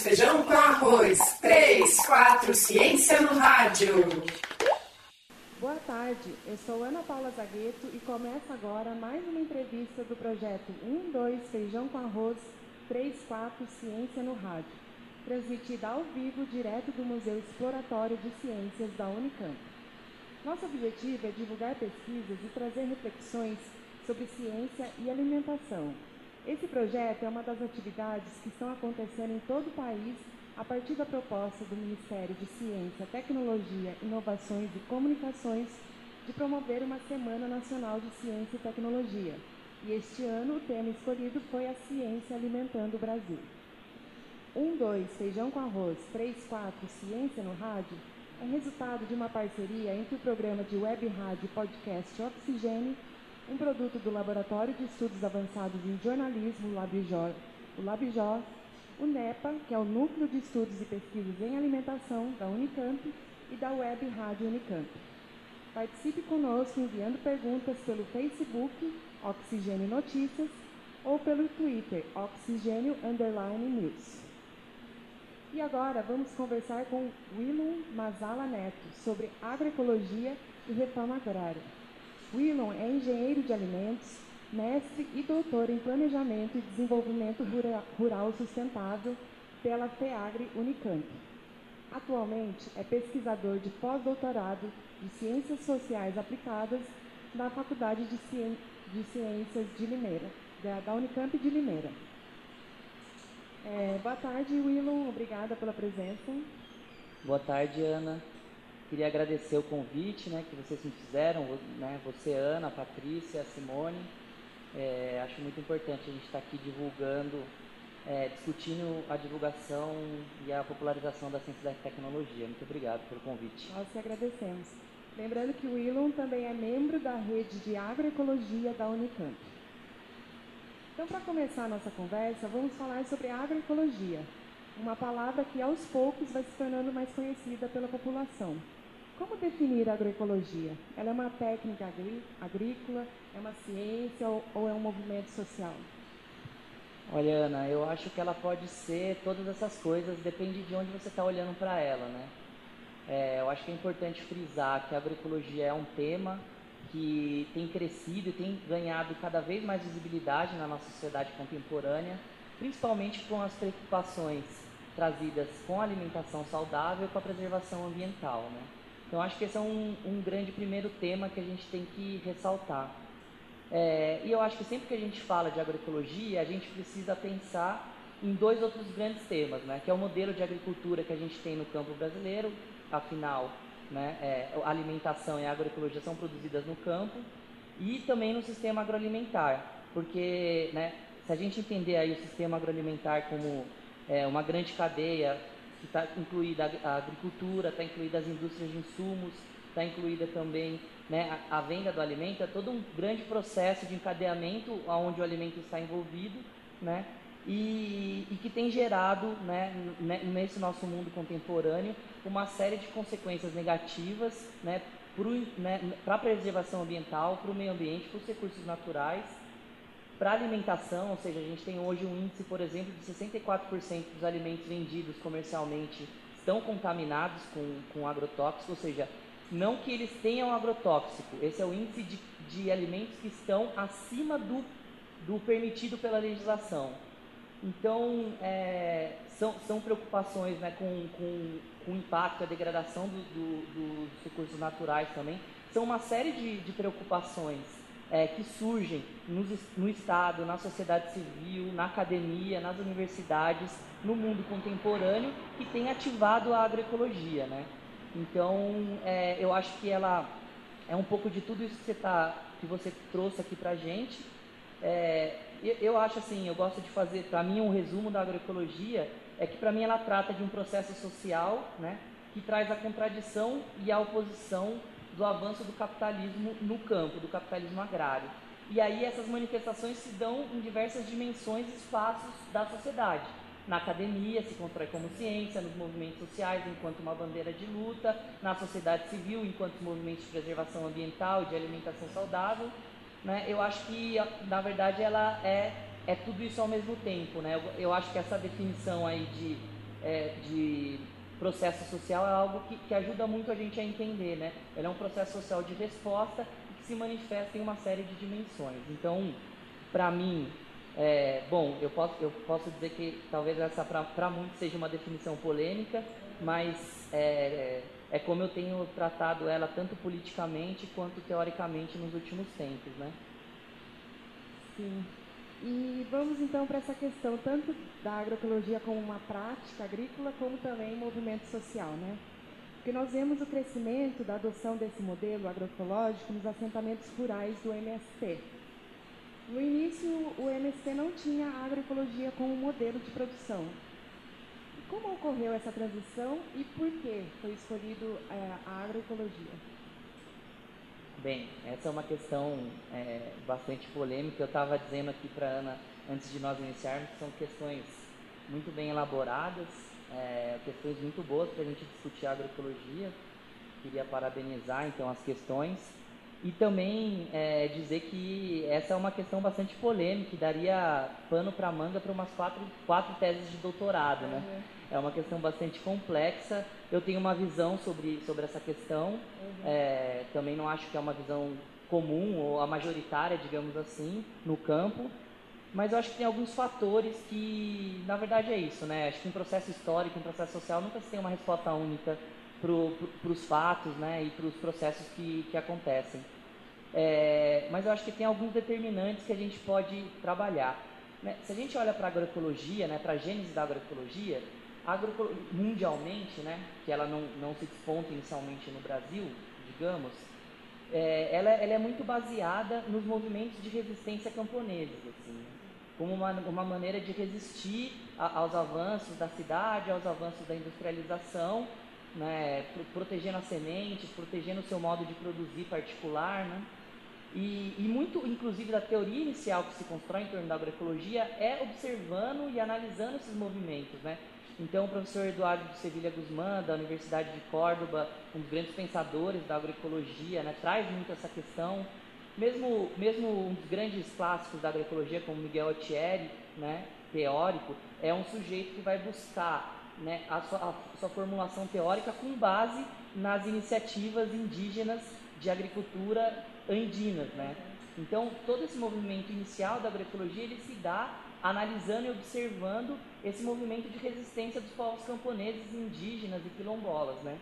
2, feijão com arroz. 3, 4, ciência no rádio. Boa tarde, eu sou Ana Paula Zagueto e começa agora mais uma entrevista do projeto 1, 2, feijão com arroz, 3, 4, ciência no rádio, transmitida ao vivo direto do Museu Exploratório de Ciências da Unicamp. Nosso objetivo é divulgar pesquisas e trazer reflexões sobre ciência e alimentação. Esse projeto é uma das atividades que estão acontecendo em todo o país a partir da proposta do Ministério de Ciência, Tecnologia, Inovações e Comunicações de promover uma Semana Nacional de Ciência e Tecnologia. E este ano o tema escolhido foi a ciência alimentando o Brasil. 1, 2, feijão com arroz, 3, 4, ciência no rádio é resultado de uma parceria entre o programa de web rádio podcast Oxigênio, um produto do Laboratório de Estudos Avançados em Jornalismo, Labijó, o Labijó, o NEPA, que é o Núcleo de Estudos e Pesquisas em Alimentação da Unicamp, e da Web Rádio Unicamp. Participe conosco enviando perguntas pelo Facebook Oxigênio Notícias ou pelo Twitter Oxigênio Underline News. E agora vamos conversar com Willum Mazala Neto sobre agroecologia e reforma agrária. Willum é engenheiro de alimentos, mestre e doutor em planejamento e desenvolvimento rural sustentável pela FEAGRE Unicamp. Atualmente é pesquisador de pós-doutorado de Ciências Sociais Aplicadas na Faculdade de, Ciências de Limeira, da Unicamp de Limeira. É, boa tarde, Willon. Obrigada pela presença. Boa tarde, Ana. Queria agradecer o convite né, que vocês me fizeram, né, você, Ana, a Patrícia, a Simone. É, acho muito importante a gente estar aqui divulgando, é, discutindo a divulgação e a popularização da ciência da tecnologia. Muito obrigado pelo convite. Nós te agradecemos. Lembrando que o Willon também é membro da rede de agroecologia da Unicamp. Então, para começar a nossa conversa, vamos falar sobre agroecologia, uma palavra que aos poucos vai se tornando mais conhecida pela população. Como definir a agroecologia? Ela é uma técnica agrícola, é uma ciência ou, ou é um movimento social? Olha, Ana, eu acho que ela pode ser todas essas coisas, depende de onde você está olhando para ela, né? É, eu acho que é importante frisar que a agroecologia é um tema que tem crescido e tem ganhado cada vez mais visibilidade na nossa sociedade contemporânea, principalmente com as preocupações trazidas com a alimentação saudável e com a preservação ambiental. Né? Então, acho que esse é um, um grande primeiro tema que a gente tem que ressaltar. É, e eu acho que sempre que a gente fala de agroecologia, a gente precisa pensar em dois outros grandes temas, né? que é o modelo de agricultura que a gente tem no campo brasileiro, afinal, né, é, alimentação e agroecologia são produzidas no campo e também no sistema agroalimentar, porque né, se a gente entender aí o sistema agroalimentar como é, uma grande cadeia que está incluída a agricultura, está incluída as indústrias de insumos, está incluída também né, a, a, venda do alimento, é todo um grande processo de encadeamento onde o alimento está envolvido, né, e, e que tem gerado, né, nesse nosso mundo contemporâneo, uma série de consequências negativas né, para né, a preservação ambiental, para o meio ambiente, para os recursos naturais, para alimentação, ou seja, a gente tem hoje um índice, por exemplo, de 64% dos alimentos vendidos comercialmente estão contaminados com, com agrotóxico, ou seja, não que eles tenham agrotóxico, esse é o índice de, de alimentos que estão acima do, do permitido pela legislação. Então, é, são, são preocupações né, com, com, com o impacto, a degradação do, do, dos recursos naturais também. São uma série de, de preocupações é, que surgem no, no Estado, na sociedade civil, na academia, nas universidades, no mundo contemporâneo, que tem ativado a agroecologia. Né? Então, é, eu acho que ela é um pouco de tudo isso que você, tá, que você trouxe aqui para a gente. É, eu acho assim, eu gosto de fazer, para mim, um resumo da agroecologia é que para mim ela trata de um processo social, né, que traz a contradição e a oposição do avanço do capitalismo no campo, do capitalismo agrário. E aí essas manifestações se dão em diversas dimensões e espaços da sociedade. Na academia se constrói como ciência, nos movimentos sociais enquanto uma bandeira de luta, na sociedade civil enquanto movimentos de preservação ambiental de alimentação saudável, né, eu acho que, na verdade, ela é, é tudo isso ao mesmo tempo. Né? Eu, eu acho que essa definição aí de é, de processo social é algo que, que ajuda muito a gente a entender, né? Ele é um processo social de resposta que se manifesta em uma série de dimensões. Então, para mim, é, bom, eu posso, eu posso dizer que talvez essa para muitos seja uma definição polêmica, mas é, é como eu tenho tratado ela tanto politicamente quanto teoricamente nos últimos tempos, né? Sim. E vamos então para essa questão tanto da agroecologia como uma prática agrícola, como também movimento social, né? Porque nós vemos o crescimento da adoção desse modelo agroecológico nos assentamentos rurais do MST. No início, o MST não tinha a agroecologia como modelo de produção. Como ocorreu essa transição e por que foi escolhido é, a agroecologia? Bem, essa é uma questão é, bastante polêmica. Eu estava dizendo aqui para Ana, antes de nós iniciarmos, que são questões muito bem elaboradas, é, questões muito boas para a gente discutir a agroecologia. Queria parabenizar, então, as questões. E também é, dizer que essa é uma questão bastante polêmica, que daria pano para manga para umas quatro, quatro teses de doutorado, né? É uma questão bastante complexa. Eu tenho uma visão sobre, sobre essa questão. Uhum. É, também não acho que é uma visão comum ou a majoritária, digamos assim, no campo. Mas eu acho que tem alguns fatores que, na verdade, é isso, né? Acho que um processo histórico, um processo social, nunca se tem uma resposta única para os fatos né, e para os processos que, que acontecem. É, mas eu acho que tem alguns determinantes que a gente pode trabalhar. Né? Se a gente olha para a agroecologia, né, para a gênese da agroecologia, agroecolo mundialmente, né, que ela não, não se desponta inicialmente no Brasil, digamos, é, ela, ela, é muito baseada nos movimentos de resistência camponeses, assim, né? como uma, uma maneira de resistir a, aos avanços da cidade, aos avanços da industrialização né, protegendo as sementes, protegendo o seu modo de produzir particular, né? E, e, muito, inclusive, da teoria inicial que se constrói em torno da agroecologia é observando e analisando esses movimentos, né? Então, o professor Eduardo de Sevilha Guzmán, da Universidade de Córdoba, um dos grandes pensadores da agroecologia, né, traz muito essa questão. Mesmo, mesmo um dos grandes clássicos da agroecologia, como Miguel Altieri, né, teórico, é um sujeito que vai buscar né, a, sua, a sua formulação teórica com base nas iniciativas indígenas de agricultura andinas, né? Então, todo esse movimento inicial da agroecologia, ele se dá analisando e observando esse movimento de resistência dos povos camponeses, indígenas e quilombolas, né?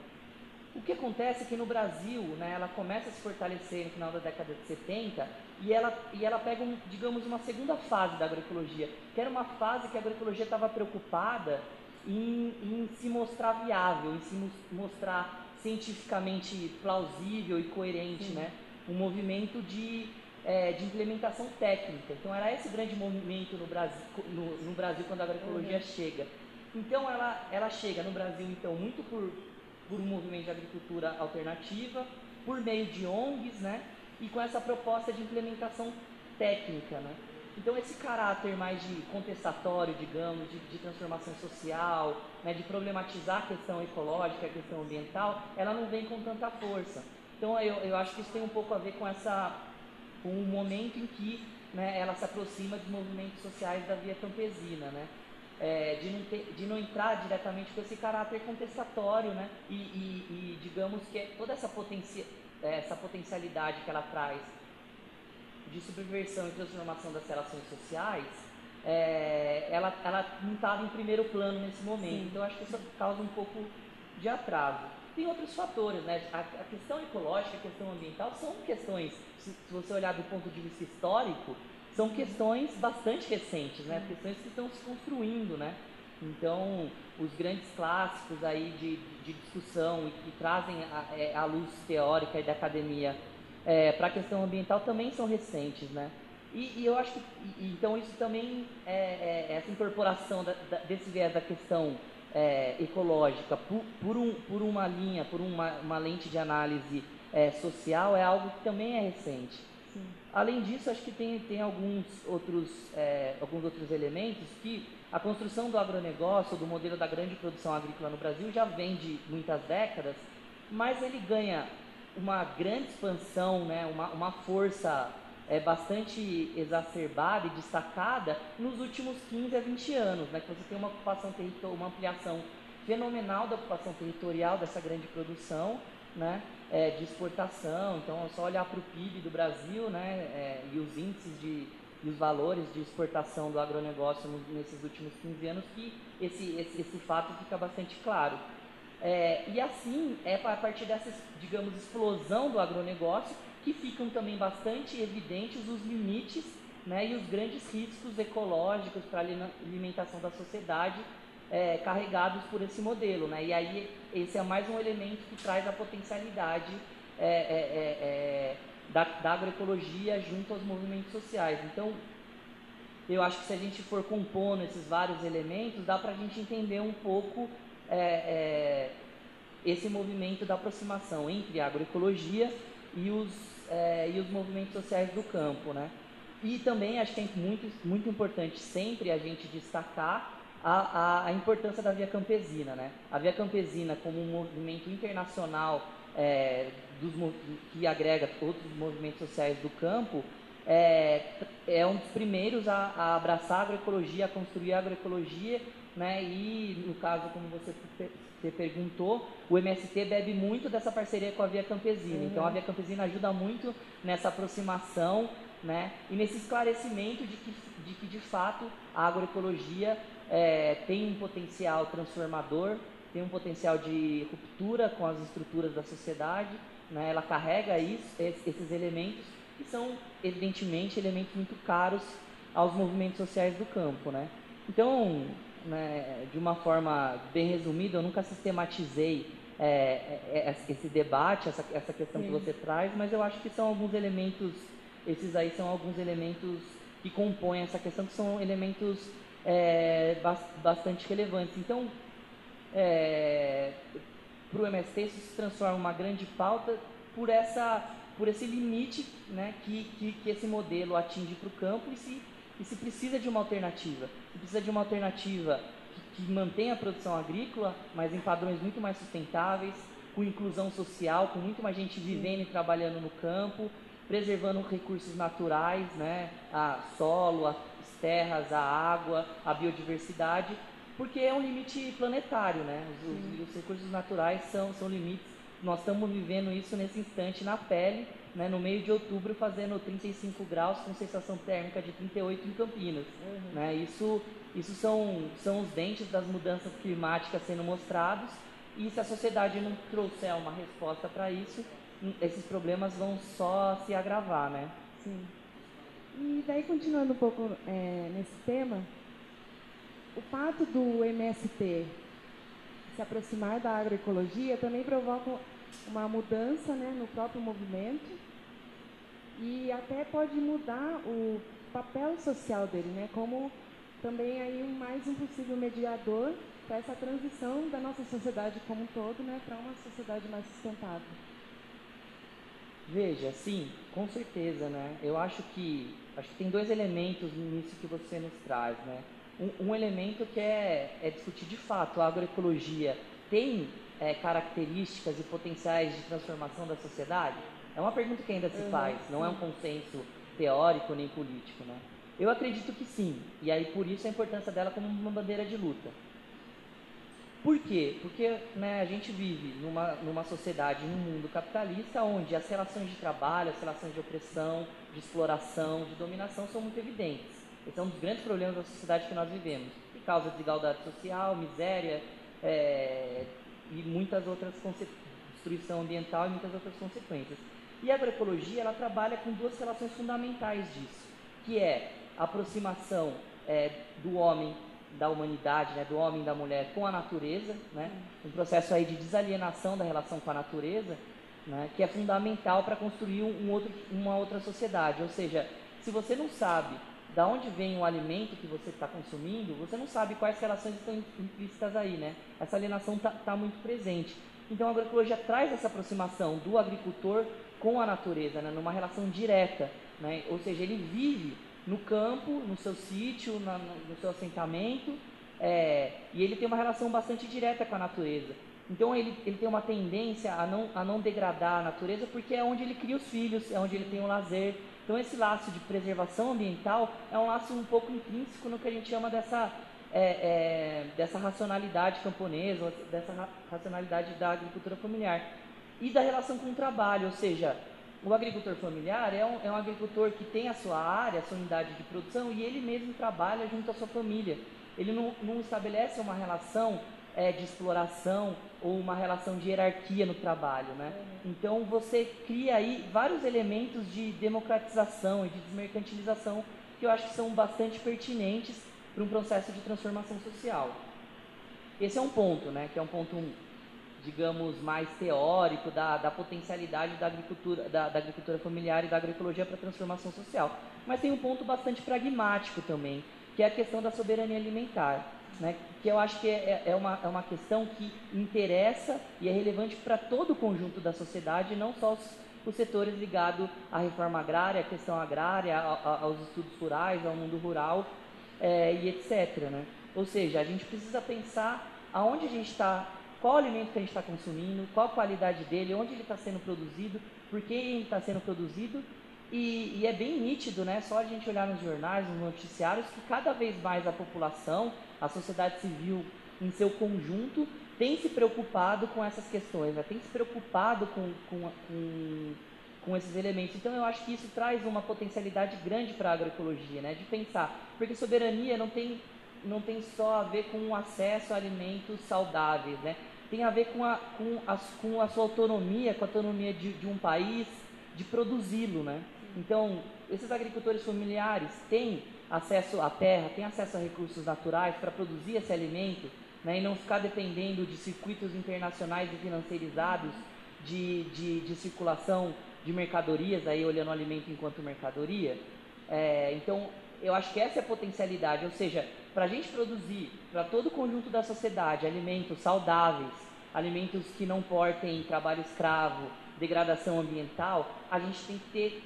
O que acontece é que no Brasil, né, ela começa a se fortalecer no final da década de 70 e ela, e ela pega, um, digamos, uma segunda fase da agroecologia, que era uma fase que a agroecologia estava preocupada em, em se mostrar viável, em se mostrar cientificamente plausível e coerente, Sim. né? Um movimento de, é, de implementação técnica. Então era esse grande movimento no Brasil, no, no Brasil quando a agroecologia uhum. chega. Então ela, ela chega no Brasil então muito por, por um movimento de agricultura alternativa, por meio de ONGs, né? E com essa proposta de implementação técnica, né? Então, esse caráter mais de contestatório, digamos, de, de transformação social, né, de problematizar a questão ecológica, a questão ambiental, ela não vem com tanta força. Então, eu, eu acho que isso tem um pouco a ver com essa com o momento em que né, ela se aproxima dos movimentos sociais da via campesina, né? É, de, não ter, de não entrar diretamente com esse caráter contestatório, né? E, e, e digamos que é toda essa, potencia, essa potencialidade que ela traz de subversão e transformação das relações sociais, é, ela, ela não estava em primeiro plano nesse momento. Sim. Então, acho que isso causa um pouco de atraso. Tem outros fatores, né? A, a, questão ecológica, a questão ambiental são questões, se, se, você olhar do ponto de vista histórico, são questões bastante recentes, né? Questões que estão se construindo, né? Então, os grandes clássicos aí de, de discussão e que trazem a, é, a luz teórica e da academia é, para a questão ambiental também são recentes, né? E, e eu acho que, e, então isso também, é, é, essa incorporação da, da, desse viés da questão é, ecológica por, por, um, por uma linha, por uma, uma lente de análise é, social é algo que também é recente. Sim. Além disso, acho que tem, tem alguns, outros, é, alguns outros elementos que a construção do agronegócio, do modelo da grande produção agrícola no Brasil já vem de muitas décadas, mas ele ganha uma grande expansão, né, uma, uma força é bastante exacerbada e destacada nos últimos 15 a 20 anos, né, que você tem uma ocupação uma ampliação fenomenal da ocupação territorial dessa grande produção, né, é, de exportação. Então, é só olhar para o PIB do Brasil, né, é, e os índices de e os valores de exportação do agronegócio nesses últimos 15 anos que esse, esse, esse fato fica bastante claro. É, e assim, é a partir dessa, digamos, explosão do agronegócio que ficam também bastante evidentes os limites né, e os grandes riscos ecológicos para a alimentação da sociedade é, carregados por esse modelo. Né? E aí esse é mais um elemento que traz a potencialidade é, é, é, é da, da, agroecologia junto aos movimentos sociais. Então, eu acho que se a gente for compondo esses vários elementos, dá para a gente entender um pouco é, esse movimento da aproximação entre a agroecologia e os, é, e os movimentos sociais do campo, né? E também acho que é muito, muito importante sempre a gente destacar a, a, a, importância da Via Campesina, né? A Via Campesina como um movimento internacional é, dos, que agrega outros movimentos sociais do campo, é, é um dos primeiros a, a, abraçar a agroecologia, a construir a agroecologia, né? E no caso, como você você perguntou, o MST bebe muito dessa parceria com a Via Campesina. Uhum. Então a Via Campesina ajuda muito nessa aproximação né, e nesse esclarecimento de que, de, que, de fato, a agroecologia é, tem um potencial transformador, tem um potencial de ruptura com as estruturas da sociedade, né, ela carrega isso, esses elementos, que são, evidentemente, elementos muito caros aos movimentos sociais do campo. Né? Então, né, de uma forma bem resumida, eu nunca sistematizei é, é, é esse debate, essa, essa questão Sim. que você traz, mas eu acho que são alguns elementos, esses aí são alguns elementos que compõem essa questão, que são elementos é, bastante relevantes. Então, é, para o MST, isso se transforma uma grande pauta por, essa, por esse limite né, que, que, que esse modelo atinge para o campo e se e se precisa de uma alternativa. Se precisa de uma alternativa que, que mantenha a produção agrícola, mas em padrões muito mais sustentáveis, com inclusão social, com muito mais gente vivendo e trabalhando no campo, preservando recursos naturais, né, a solo, as terras, a água, a biodiversidade, porque é um limite planetário, né? Os, os, os recursos naturais são, são limites. Nós estamos vivendo isso nesse instante na pele né, no meio de outubro fazendo 35 graus com sensação térmica de 38 em Campinas. Uhum. Né? Isso, isso são, são os dentes das mudanças climáticas sendo mostrados e se a sociedade não trouxer uma resposta para isso, hum, esses problemas vão só se agravar, né? Sim. E daí, continuando um pouco é, nesse tema, o fato do MST se aproximar da agroecologia também provoca uma mudança né, no próprio movimento e até pode mudar o papel social dele, né, como também aí mais um possível mediador para essa transição da nossa sociedade como um todo né, para uma sociedade mais sustentável. Veja, sim, com certeza, né? Eu acho que acho que tem dois elementos nisso que você nos traz, né? Um, um elemento que é, é discutir de fato a agroecologia tem é, características e potenciais de transformação da sociedade? É uma pergunta que ainda se uhum, faz, não é um consenso teórico nem político, né? Eu acredito que sim, e aí por isso a importância dela como uma bandeira de luta. Por quê? Porque né, a gente vive numa, numa sociedade, num mundo capitalista, onde as relações de trabalho, as relações de opressão, de exploração, de dominação são muito evidentes. Esse é um dos grandes problemas da sociedade que nós vivemos, que causa desigualdade social, miséria, é, e muitas outras destruição ambiental e muitas outras consequências. E a agroecologia ela trabalha com duas relações fundamentais disso, que é a aproximação é, do homem da humanidade, né, do homem e da mulher com a natureza, né, um processo aí de desalienação da relação com a natureza, né, que é fundamental para construir um outro, uma outra sociedade. Ou seja, se você não sabe da onde vem o alimento que você está consumindo, você não sabe quais relações estão implícitas aí, né? Essa alienação está tá muito presente. Então a agroecologia traz essa aproximação do agricultor com a natureza, né? numa relação direta, né? Ou seja, ele vive no campo, no seu sítio, na, no seu assentamento, é, e ele tem uma relação bastante direta com a natureza. Então ele, ele tem uma tendência a não, a não degradar a natureza porque é onde ele cria os filhos, é onde ele tem o lazer, Então esse laço de preservação ambiental é um laço um pouco intrínseco no que a gente chama dessa, é, é, dessa racionalidade camponesa, dessa ra racionalidade da agricultura familiar. E da relação com o trabalho, ou seja, o agricultor familiar é um, é um agricultor que tem a sua área, a sua unidade de produção e ele mesmo trabalha junto à sua família. Ele não, não estabelece uma relação é, de exploração ou uma relação de hierarquia no trabalho, né? Então você cria aí vários elementos de democratização e de desmercantilização que eu acho que são bastante pertinentes para um processo de transformação social. Esse é um ponto, né? Que é um ponto, digamos, mais teórico da, da potencialidade da agricultura, da, da agricultura familiar e da agroecologia para a transformação social. Mas tem um ponto bastante pragmático também, que é a questão da soberania alimentar né, que eu acho que é, é, uma, é uma questão que interessa e é relevante para todo o conjunto da sociedade, não só os, os setores ligados à reforma agrária, à questão agrária, a, a, aos estudos rurais, ao mundo rural é, e etc. Né? Ou seja, a gente precisa pensar aonde a gente está, qual alimento que a gente está consumindo, qual a qualidade dele, onde ele está sendo produzido, por que ele está sendo produzido e, e, é bem nítido, né? Só a gente olhar nos jornais, nos noticiários, que cada vez mais a população, a sociedade civil em seu conjunto, tem se preocupado com essas questões, né? tem se preocupado com, com, com, com, esses elementos. Então eu acho que isso traz uma potencialidade grande para a agroecologia, né? De pensar, porque soberania não tem, não tem só a ver com o acesso a alimentos saudáveis, né? Tem a ver com a, com a, com a sua autonomia, com a autonomia de, de um país, de produzi-lo, né? Então, esses agricultores familiares têm acesso à terra, têm acesso a recursos naturais para produzir esse alimento né, e não ficar dependendo de circuitos internacionais e financiarizados de, de, de circulação de mercadorias, aí olhando o alimento enquanto mercadoria. É, então, eu acho que essa é a potencialidade, ou seja, para a gente produzir para todo o conjunto da sociedade alimentos saudáveis, alimentos que não portem trabalho escravo, degradação ambiental, a gente tem que ter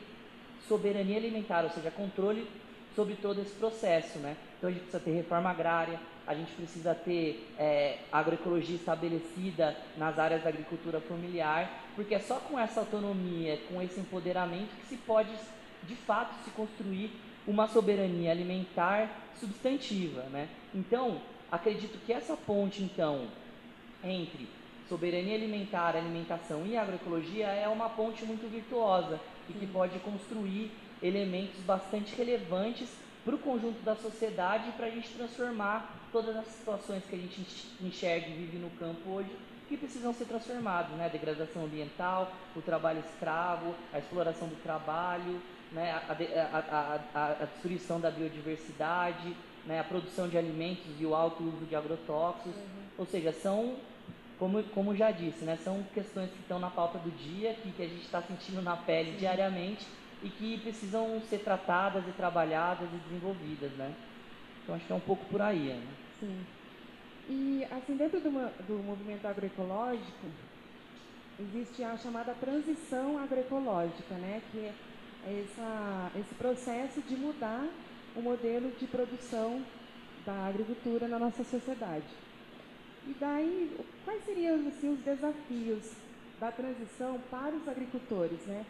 soberania alimentar, ou seja, controle sobre todo esse processo, né? Então a gente precisa ter reforma agrária, a gente precisa ter é, agroecologia estabelecida nas áreas da agricultura familiar, porque é só com essa autonomia, com esse empoderamento que se pode, de fato, se construir uma soberania alimentar substantiva, né? Então, acredito que essa ponte, então, entre soberania alimentar, alimentação e agroecologia é uma ponte muito virtuosa e que pode construir elementos bastante relevantes para o conjunto da sociedade para a gente transformar todas as situações que a gente enxerga e vive no campo hoje que precisam ser transformadas, né? A degradação ambiental, o trabalho escravo, a exploração do trabalho, né? a, a, a, a destruição da biodiversidade, né? a produção de alimentos e o alto uso de agrotóxicos. Uhum. Ou seja, são como, como já disse, né, são questões que estão na pauta do dia, que, que a gente está sentindo na pele Sim. diariamente e que precisam ser tratadas e trabalhadas e desenvolvidas, né? Então acho que é um pouco por aí, né? Sim. E assim dentro do, do movimento agroecológico existe a chamada transição agroecológica, né? Que é essa, esse processo de mudar o modelo de produção da agricultura na nossa sociedade. E daí, quais seriam assim, os desafios da transição para os agricultores, né?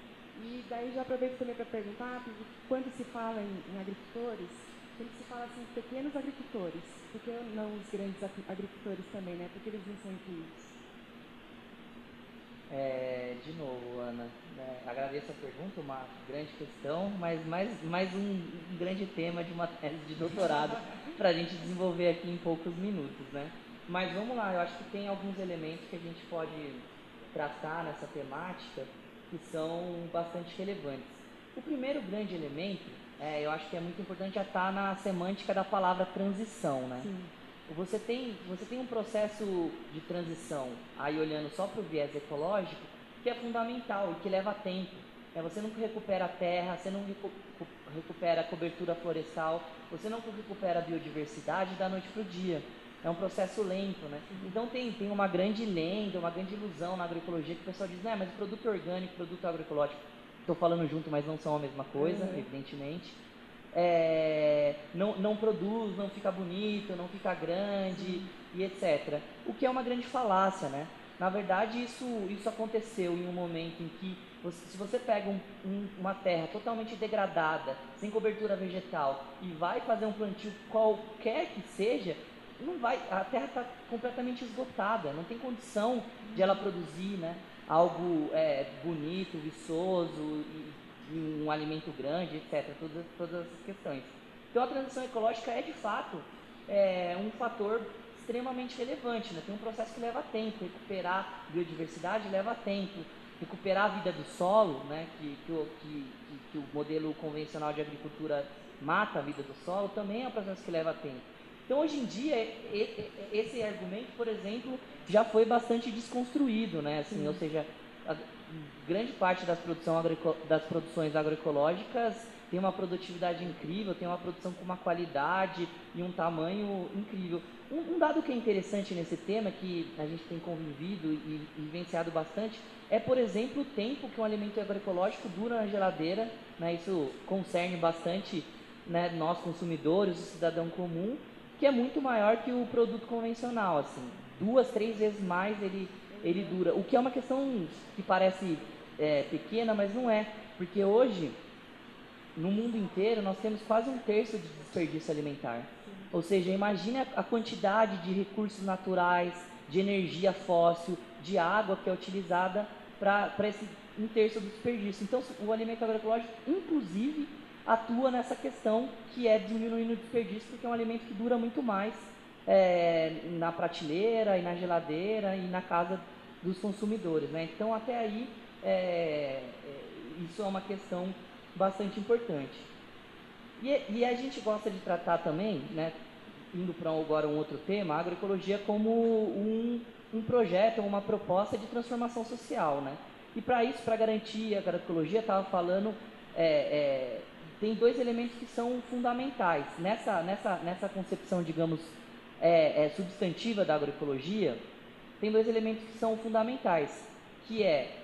E daí já aproveito também para perguntar, quando se fala em, em agricultores, sempre se fala assim, pequenos agricultores, por que não os grandes agricultores também, né? Porque eles não são incluídos? É, de novo, Ana, né, agradeço a pergunta, uma grande questão, mas mais, mais um, um grande tema de uma tese de doutorado para a gente desenvolver aqui em poucos minutos, né? Mas vamos lá, eu acho que tem alguns elementos que a gente pode tratar nessa temática que são bastante relevantes. O primeiro grande elemento, é, eu acho que é muito importante já estar tá na semântica da palavra transição, né? Sim. Você tem, você tem um processo de transição, aí olhando só para o viés ecológico, que é fundamental e que leva tempo. É, você não recupera a terra, você não recupera a cobertura florestal, você não recupera a biodiversidade da noite para o dia é um processo lento, né? Então tem, tem uma grande lenda, uma grande ilusão na agroecologia que o pessoal diz, né, mas produto orgânico, produto agroecológico, estou falando junto, mas não são a mesma coisa, uhum. evidentemente. É, não, não produz, não fica bonito, não fica grande e etc. O que é uma grande falácia, né? Na verdade, isso, isso aconteceu em um momento em que se você pega um, um, uma terra totalmente degradada, sem cobertura vegetal, e vai fazer um plantio qualquer que seja, não vai, a terra está completamente esgotada, não tem condição de ela produzir né, algo é, bonito, viçoso, e um alimento grande, etc. Todas, todas essas questões. Então a transição ecológica é de fato é, um fator extremamente relevante. Né? Tem um processo que leva tempo, recuperar biodiversidade leva tempo, recuperar a vida do solo, né? que, que, que, que o modelo convencional de agricultura mata a vida do solo, também é um processo que leva tempo. Então, hoje em dia, esse argumento, por exemplo, já foi bastante desconstruído, né? Assim, ou seja, grande parte das, das produções agroecológicas tem uma produtividade incrível, tem uma produção com uma qualidade e um tamanho incrível. Um, um, dado que é interessante nesse tema, que a gente tem convivido e, e vivenciado bastante, é, por exemplo, o tempo que um alimento agroecológico dura na geladeira. Né? Isso concerne bastante né, nós consumidores, o cidadão comum, que é muito maior que o produto convencional. Assim, duas, três vezes mais ele ele dura. O que é uma questão que parece é, pequena, mas não é. Porque hoje, no mundo inteiro, nós temos quase um terço de desperdício alimentar. Ou seja, imagine a quantidade de recursos naturais, de energia fóssil, de água que é utilizada para esse um terço do desperdício. Então, o alimento agroecológico, inclusive, atua nessa questão que é diminuindo o desperdício, porque é um alimento que dura muito mais é, na prateleira e na geladeira e na casa dos consumidores. Né? Então, até aí, é, é, isso é uma questão bastante importante. E, e, a gente gosta de tratar também, né, indo para agora um outro tema, a agroecologia como um, um projeto, uma proposta de transformação social. Né? E para isso, para garantir a agroecologia, estava falando, é, é, tem dois elementos que são fundamentais. Nessa, nessa, nessa concepção, digamos, é, é, substantiva da agroecologia, tem dois elementos que são fundamentais, que é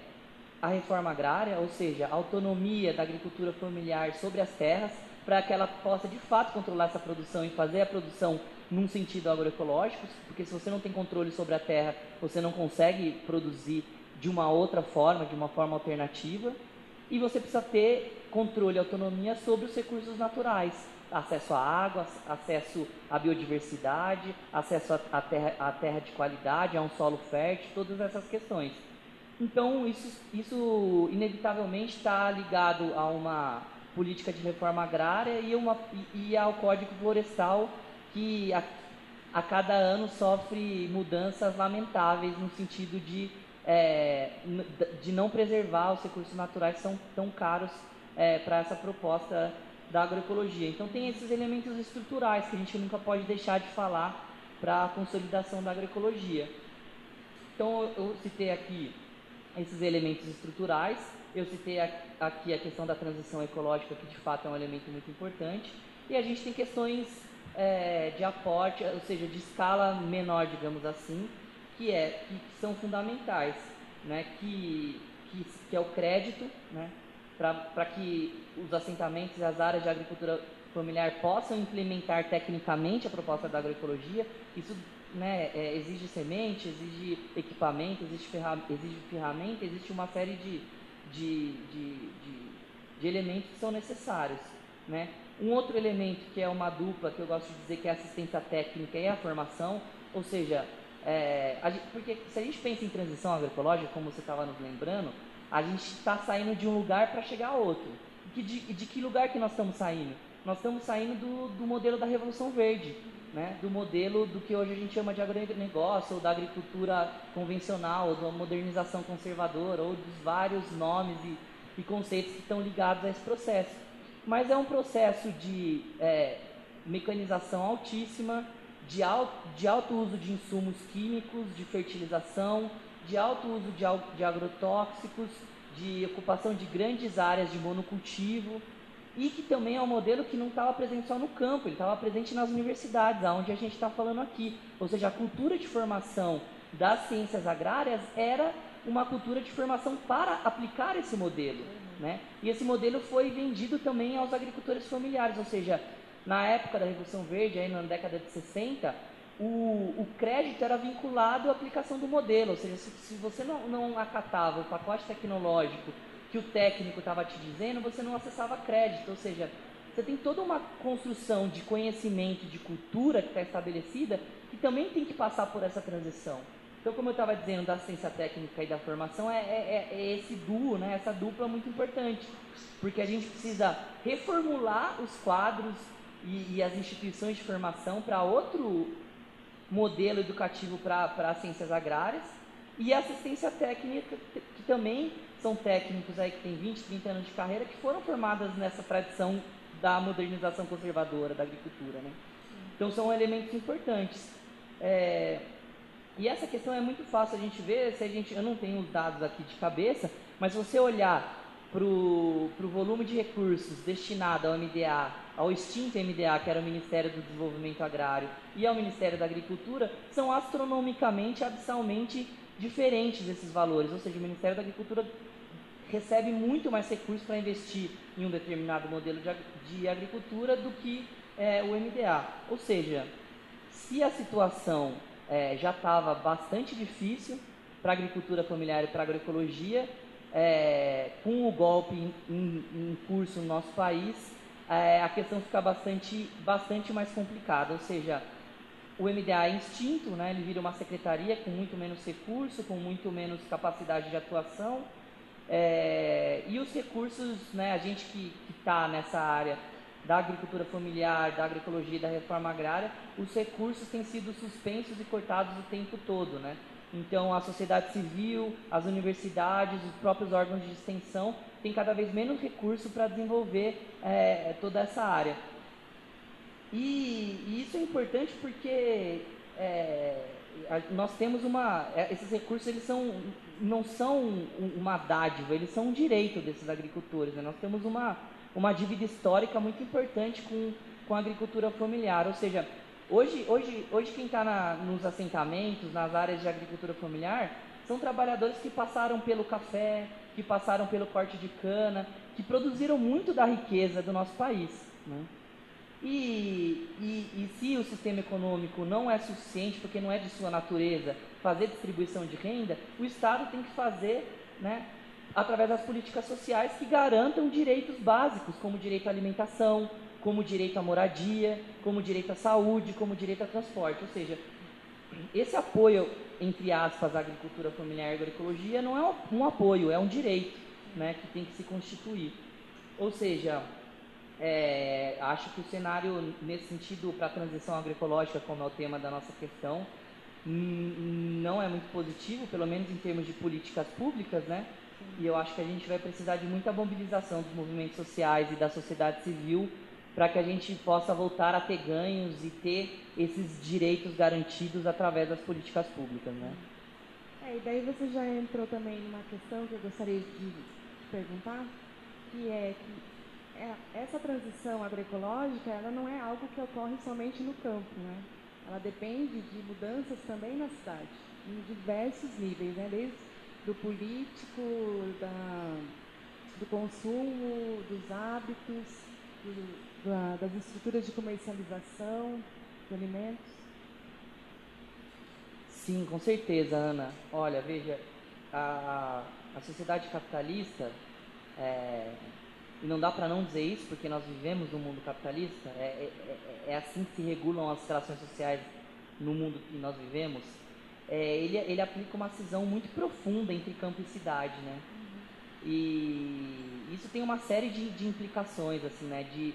a reforma agrária, ou seja, a autonomia da agricultura familiar sobre as terras, para que ela possa de fato controlar essa produção e fazer a produção num sentido agroecológico, porque se você não tem controle sobre a terra, você não consegue produzir de uma outra forma, de uma forma alternativa, e você precisa ter controle e autonomia sobre os recursos naturais, acesso à água, acesso à biodiversidade, acesso à terra, à terra de qualidade, a um solo fértil, todas essas questões. Então, isso, isso inevitavelmente está ligado a uma política de reforma agrária e, uma, e, ao Código Florestal, que a, a, cada ano sofre mudanças lamentáveis no sentido de, é, de não preservar os recursos naturais que são tão caros é, para essa proposta da agroecologia. Então tem esses elementos estruturais que a gente nunca pode deixar de falar para a consolidação da agroecologia. Então eu, citei aqui esses elementos estruturais, eu citei aqui a questão da transição ecológica, que de fato é um elemento muito importante, e a gente tem questões é, de aporte, ou seja, de escala menor, digamos assim, que, é, que são fundamentais, né, que, que, que é o crédito, né, para que os assentamentos e as áreas de agricultura familiar possam implementar tecnicamente a proposta da agroecologia. Isso né, é, exige semente, exige equipamento, exige, ferra exige ferramenta, existe uma série de, de, de, de, de elementos que são necessários. Né? Um outro elemento que é uma dupla, que eu gosto de dizer que é a assistência técnica e a formação, ou seja, é, gente, porque se a gente pensa em transição agroecológica, como você estava nos lembrando, a gente está saindo de um lugar para chegar a outro. E de, de, que lugar que nós estamos saindo? Nós estamos saindo do, do modelo da Revolução Verde, né? do modelo do que hoje a gente chama de agronegócio, ou da agricultura convencional, ou da modernização conservadora, ou dos vários nomes e, e conceitos que estão ligados a esse processo. Mas é um processo de é, mecanização altíssima, de alto, de alto uso de insumos químicos, de fertilização, de alto uso de, agrotóxicos, de ocupação de grandes áreas de monocultivo e que também é um modelo que não estava presente só no campo, ele estava presente nas universidades, aonde a gente está falando aqui. Ou seja, a cultura de formação das ciências agrárias era uma cultura de formação para aplicar esse modelo. Né? E esse modelo foi vendido também aos agricultores familiares, ou seja, na época da Revolução Verde, aí na década de 60, o, o crédito era vinculado à aplicação do modelo, ou seja, se, se você não, não acatava o pacote tecnológico que o técnico estava te dizendo, você não acessava crédito, ou seja, você tem toda uma construção de conhecimento, de cultura que está estabelecida, que também tem que passar por essa transição. Então, como eu estava dizendo da assistência técnica e da formação, é, é, é, esse duo, né, essa dupla muito importante, porque a gente precisa reformular os quadros e, e as instituições de formação para outro modelo educativo para as ciências agrárias e assistência técnica, que também são técnicos aí que têm 20, 30 anos de carreira, que foram formadas nessa tradição da modernização conservadora da agricultura. Né? Então são elementos importantes. É, e essa questão é muito fácil a gente ver, se a gente, eu não tenho os dados aqui de cabeça, mas se você olhar para o volume de recursos destinado ao MDA, ao extinto MDA, que era o Ministério do Desenvolvimento Agrário, e ao Ministério da Agricultura, são astronomicamente, abissalmente diferentes esses valores. Ou seja, o Ministério da Agricultura recebe muito mais recursos para investir em um determinado modelo de, de agricultura do que é, o MDA. Ou seja, se a situação é, já estava bastante difícil para a agricultura familiar e para a agroecologia, é, com o golpe em, em, em, curso no nosso país, é, a questão fica bastante, bastante mais complicada. Ou seja, o MDA é extinto, né, ele vira uma secretaria com muito menos recurso, com muito menos capacidade de atuação. É, e os recursos, né, a gente que está nessa área da agricultura familiar, da agroecologia da reforma agrária, os recursos têm sido suspensos e cortados o tempo todo, né? Então, a sociedade civil, as universidades, os próprios órgãos de extensão têm cada vez menos recurso para desenvolver é, toda essa área. E, e, isso é importante porque é, nós temos uma, é, esses recursos eles são, não são uma dádiva, eles são um direito desses agricultores. Né? Nós temos uma, uma dívida histórica muito importante com, com a agricultura familiar, ou seja, hoje, hoje, hoje quem está nos assentamentos, nas áreas de agricultura familiar, são trabalhadores que passaram pelo café, que passaram pelo corte de cana, que produziram muito da riqueza do nosso país. Né? E, e, e, se o sistema econômico não é suficiente, porque não é de sua natureza, fazer distribuição de renda, o Estado tem que fazer né, através das políticas sociais que garantam direitos básicos, como direito à alimentação, como direito à moradia, como direito à saúde, como direito a transporte. Ou seja, esse apoio, entre aspas, à agricultura familiar e agroecologia não é um apoio, é um direito né, que tem que se constituir. Ou seja, é, acho que o cenário, nesse sentido, para a transição agroecológica, como é o tema da nossa questão, não é muito positivo, pelo menos em termos de políticas públicas, né? E eu acho que a gente vai precisar de muita mobilização dos movimentos sociais e da sociedade civil para que a gente possa voltar a ter ganhos e ter esses direitos garantidos através das políticas públicas, né? É, e daí você já entrou também numa questão que eu gostaria de perguntar, que é que é, essa transição agroecológica, ela não é algo que ocorre somente no campo, né? Ela depende de mudanças também na cidade, em diversos níveis, né? Desde do político, da, do consumo, dos hábitos, da, das estruturas de comercialização de alimentos? Sim, com certeza, Ana. Olha, veja, a, a sociedade capitalista, é, e não dá para não dizer isso, porque nós vivemos no mundo capitalista, é, é, é, é assim que se regulam as relações sociais no mundo que nós vivemos é, ele, ele aplica uma cisão muito profunda entre campo e cidade, né? Uhum. E isso tem uma série de, de implicações, assim, né? De,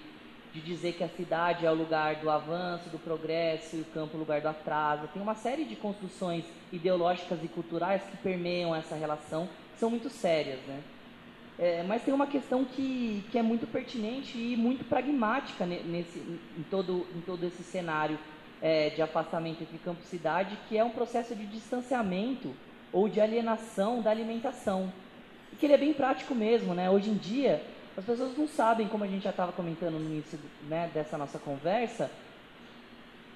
de dizer que a cidade é o lugar do avanço, do progresso e o campo é o lugar do atraso. Tem uma série de construções ideológicas e culturais que permeiam essa relação, que são muito sérias, né? É, mas tem uma questão que, que é muito pertinente e muito pragmática nesse, em, todo, em todo esse cenário é, de afastamento entre campo e cidade, que é um processo de distanciamento ou de alienação da alimentação. E que ele é bem prático mesmo, né? Hoje em dia, as pessoas não sabem, como a gente já estava comentando no início né, dessa nossa conversa,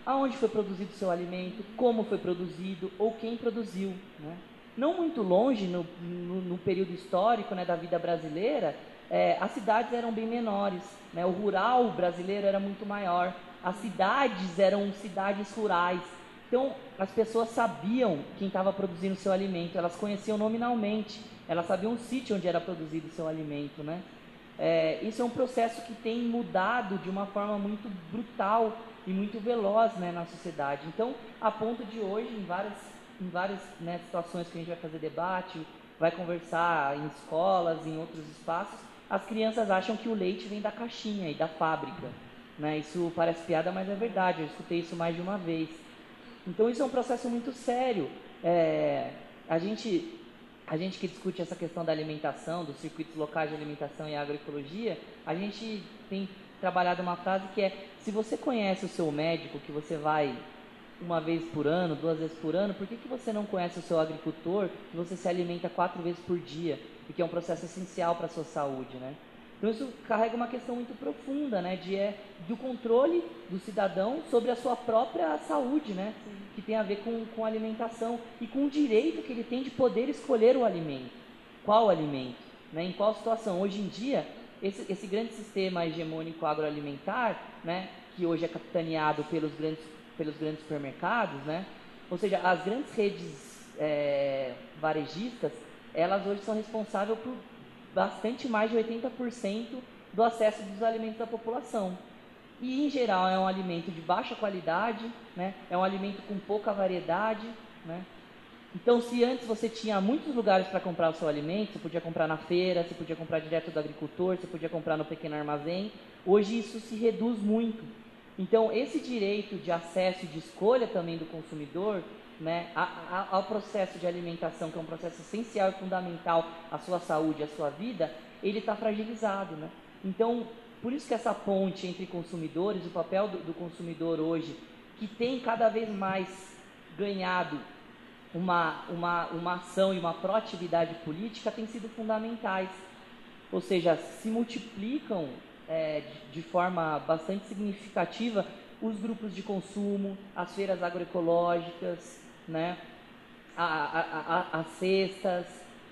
aonde foi produzido o seu alimento, como foi produzido ou quem produziu. Né? Não muito longe, no, no, no período histórico né, da vida brasileira, é, as cidades eram bem menores, né? o rural brasileiro era muito maior as cidades eram cidades rurais. Então, as pessoas sabiam quem estava produzindo o seu alimento, elas conheciam nominalmente, elas sabiam o sítio onde era produzido o seu alimento, né? É, isso é um processo que tem mudado de uma forma muito brutal e muito veloz né, na sociedade. Então, a ponto de hoje, em várias, em várias né, situações que a gente vai fazer debate, vai conversar em escolas, em outros espaços, as crianças acham que o leite vem da caixinha e da fábrica. Né? Isso parece piada, mas é verdade, eu escutei isso mais de uma vez. Então, isso é um processo muito sério. É, a gente a gente que discute essa questão da alimentação, dos circuitos locais de alimentação e agroecologia, a gente tem trabalhado uma frase que é: se você conhece o seu médico, que você vai uma vez por ano, duas vezes por ano, por que, que você não conhece o seu agricultor, que você se alimenta quatro vezes por dia, e que é um processo essencial para a sua saúde, né? Então isso carrega uma questão muito profunda, né, de é do controle do cidadão sobre a sua própria saúde, né, Sim. Que tem a ver com, com alimentação e com o direito que ele tem de poder escolher o alimento, qual alimento, né, em qual situação. Hoje em dia, esse, esse grande sistema hegemônico agroalimentar, né, que hoje é capitaneado pelos grandes, pelos grandes supermercados, né, ou seja, as grandes redes é, varejistas, elas hoje são responsáveis por bastante mais de 80% do acesso dos alimentos da população. E, em geral, é um alimento de baixa qualidade, né? é um alimento com pouca variedade. Né? Então, se antes você tinha muitos lugares para comprar o seu alimento, você podia comprar na feira, você podia comprar direto do agricultor, você podia comprar no pequeno armazém, hoje isso se reduz muito. Então, esse direito de acesso e de escolha também do consumidor né, ao processo de alimentação, que é um processo essencial e fundamental à sua saúde, à sua vida, ele está fragilizado. Né? Então, por isso que essa ponte entre consumidores, o papel do, do consumidor hoje, que tem cada vez mais ganhado uma, uma, uma ação e uma proatividade política, tem sido fundamentais. Ou seja, se multiplicam é, de, de forma bastante significativa os grupos de consumo, as feiras agroecológicas, né? As cestas,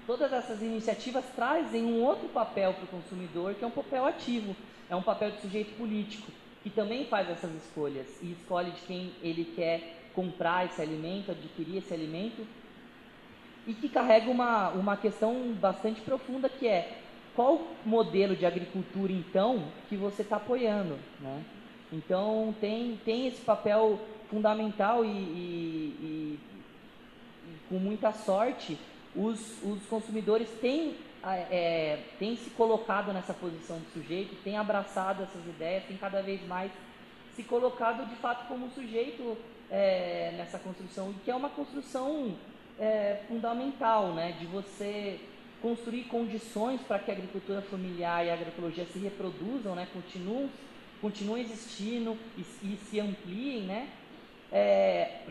todas essas iniciativas trazem um outro papel para o consumidor, que é um papel ativo, é um papel de sujeito político, que também faz essas escolhas e escolhe de quem ele quer comprar esse alimento, adquirir esse alimento, e que carrega uma, uma questão bastante profunda que é qual modelo de agricultura então que você está apoiando, né? Então tem, tem esse papel fundamental e, e, e, e com muita sorte os, os consumidores têm, é, têm se colocado nessa posição de sujeito, têm abraçado essas ideias, têm cada vez mais se colocado de fato como sujeito é, nessa construção, que é uma construção é, fundamental, né, de você construir condições para que a agricultura familiar e a agroecologia se reproduzam, né, continuem, continuem existindo e, e se ampliem, né, é,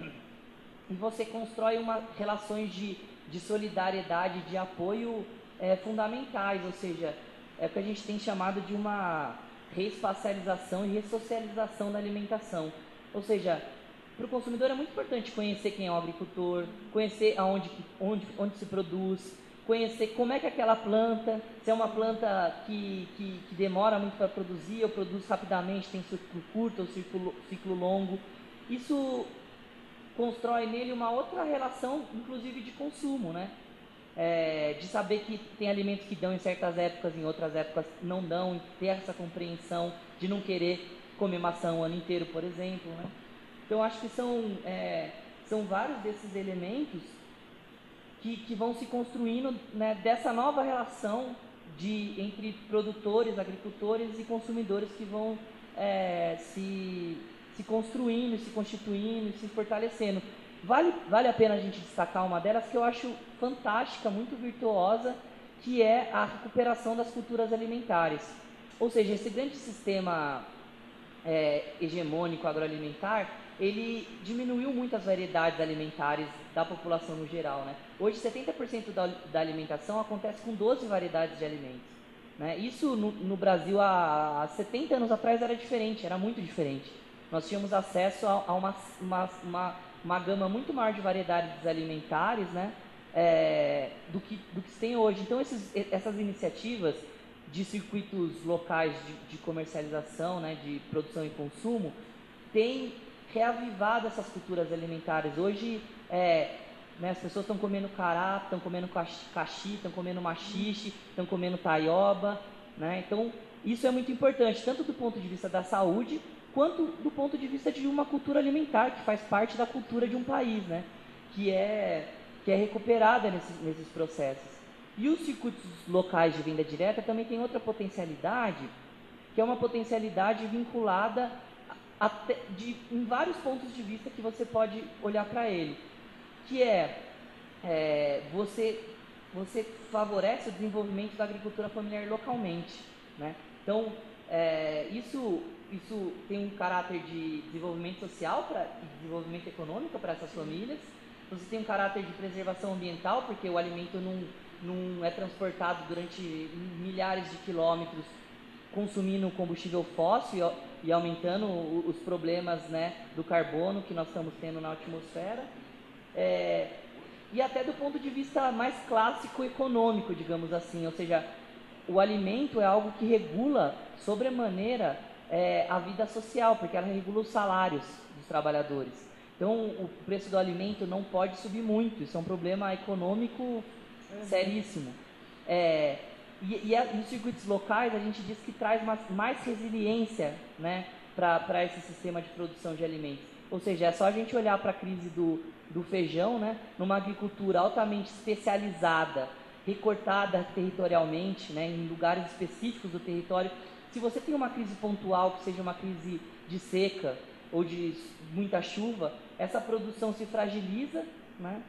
e você constrói uma, relações de, de solidariedade, de apoio é, fundamentais, ou seja, é o que a gente tem chamado de uma reespacialização e ressocialização da alimentação. Ou seja, para o consumidor é muito importante conhecer quem é o agricultor, conhecer aonde, onde, onde se produz, conhecer como é que aquela planta, se é uma planta que, que, que demora muito para produzir ou produz rapidamente, tem ciclo curto ou ciclo, ciclo longo. Isso constrói nele uma outra relação, inclusive de consumo, né? É, de saber que tem alimentos que dão em certas épocas, em outras épocas não dão, ter essa compreensão de não querer comer maçã o ano inteiro, por exemplo, né? Então, acho que são, é, são vários desses elementos que, que vão se construindo né, dessa nova relação de, entre produtores, agricultores e consumidores que vão é, se se construindo, se constituindo, se fortalecendo. Vale, vale a pena a gente destacar uma delas que eu acho fantástica, muito virtuosa, que é a recuperação das culturas alimentares. Ou seja, esse grande sistema é, hegemônico agroalimentar, ele diminuiu muito as variedades alimentares da população no geral. Né? Hoje, 70% da, da alimentação acontece com 12 variedades de alimentos. Né? Isso no, no Brasil há, há 70 anos atrás era diferente, era muito diferente nós tínhamos acesso a, a uma, uma, uma, uma, gama muito maior de variedades alimentares né, é, do, que, do que se tem hoje. Então, esses, essas iniciativas de circuitos locais de, de comercialização, né, de produção e consumo, têm reavivar dessas culturas alimentares. Hoje, é, né, as pessoas estão comendo cará, estão comendo caxi, estão comendo machixe, estão comendo taioba. Né? Então, isso é muito importante, tanto do ponto de vista da saúde, quanto do ponto de vista de uma cultura alimentar, que faz parte da cultura de um país, né? que, é, que é recuperada nesses, nesses processos. E os circuitos locais de venda direta também tem outra potencialidade, que é uma potencialidade vinculada até de, em vários pontos de vista que você pode olhar para ele, que é, é, você, você favorece o desenvolvimento da agricultura familiar localmente. Né? Então, é, isso, isso tem um caráter de desenvolvimento social pra, e desenvolvimento econômico para essas famílias, você tem um caráter de preservação ambiental, porque o alimento não, não é transportado durante milhares de quilômetros consumindo combustível fóssil e, e aumentando os problemas né, do carbono que nós estamos tendo na atmosfera. É, e até do ponto de vista mais clássico econômico, digamos assim, ou seja, o alimento é algo que regula sobremaneira é, a vida social, porque ela regula os salários dos trabalhadores. Então, o preço do alimento não pode subir muito, isso é um problema econômico seríssimo. É, e, e, a, circuitos locais, a gente diz que traz mais, mais resiliência né, para esse sistema de produção de alimentos. Ou seja, é só a gente olhar para a crise do, do feijão, né, numa agricultura altamente especializada, recortada territorialmente, né, em lugares específicos do território. Se você tem uma crise pontual, que seja uma crise de seca ou de muita chuva, essa produção se fragiliza, né,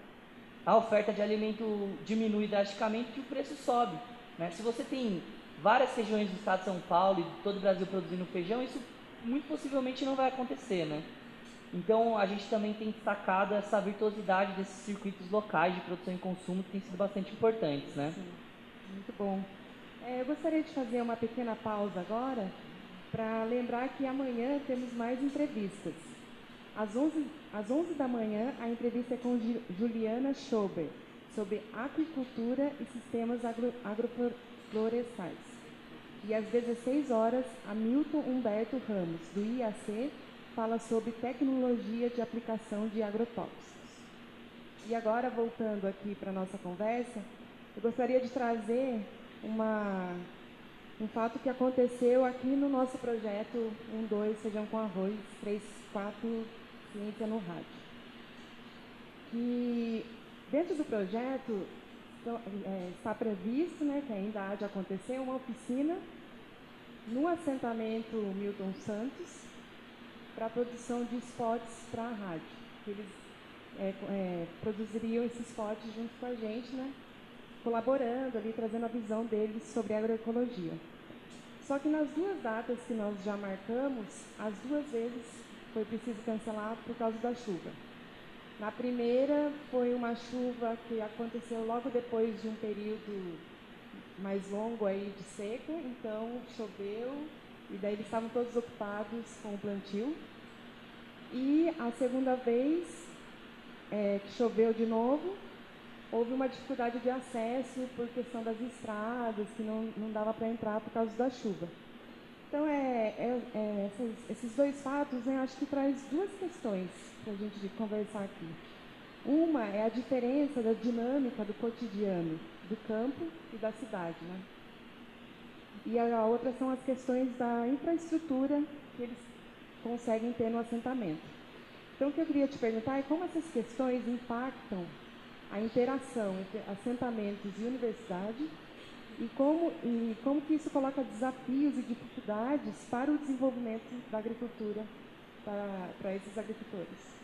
a oferta de alimento diminui drasticamente e o preço sobe. Né? Se você tem várias regiões do estado de São Paulo e todo o Brasil produzindo feijão, isso muito possivelmente não vai acontecer. Né? Então, a gente também tem destacado essa virtuosidade desses circuitos locais de produção e consumo que têm sido bastante importantes. Né? Sim, muito bom. É, eu gostaria de fazer uma pequena pausa agora para lembrar que amanhã temos mais entrevistas. Às 11, às 11 da manhã, a entrevista é com Juliana Schober, sobre aquicultura e sistemas agro, agroflorestais. E às 16 horas, Hamilton Humberto Ramos, do IAC, fala sobre tecnologia de aplicação de agrotóxicos. E agora, voltando aqui para a nossa conversa, eu gostaria de trazer uma, um fato que aconteceu aqui no nosso projeto 1, 2, Feijão com Arroz, 3, 4, Ciência no Rádio. Que Dentro do projeto então, é, está previsto, né, que ainda há de acontecer, uma oficina no assentamento Milton Santos para a produção de spots para a rádio. Eles é, é, produziriam esses spots junto com a gente, né, colaborando ali, trazendo a visão deles sobre agroecologia. Só que nas duas datas que nós já marcamos, as duas vezes foi preciso cancelar por causa da chuva. Na primeira foi uma chuva que aconteceu logo depois de um período mais longo aí de seca, então choveu e daí eles estavam todos ocupados com o plantio. E a segunda vez é, que choveu de novo, houve uma dificuldade de acesso por questão das estradas, que não, não dava para entrar por causa da chuva. Então, é, é, é esses, esses, dois fatos, né, acho que traz duas questões para a gente conversar aqui. Uma é a diferença da dinâmica do cotidiano do campo e da cidade, né? E a outra são as questões da infraestrutura que eles conseguem ter no assentamento. Então, o que eu queria te perguntar é como essas questões impactam a interação entre assentamentos e universidade e como, e como que isso coloca desafios e dificuldades para o desenvolvimento da agricultura para, para esses agricultores.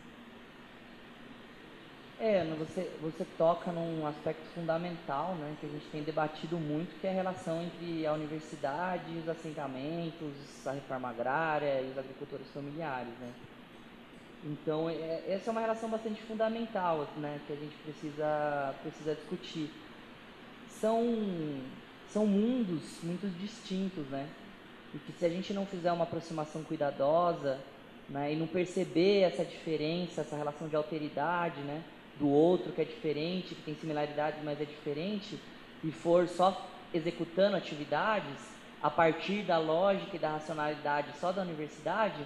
É, você, você toca num aspecto fundamental, né, que a gente tem debatido muito, que é a relação entre a universidade, os assentamentos, a reforma agrária e os agricultores familiares, né. Então, é, essa é uma relação bastante fundamental, né, que a gente precisa, precisa discutir. São são mundos muito distintos, né? E que se a gente não fizer uma aproximação cuidadosa, né, e não perceber essa diferença, essa relação de alteridade, né, do outro que é diferente, que tem similaridades, mas é diferente, e for só executando atividades a partir da lógica e da racionalidade só da universidade,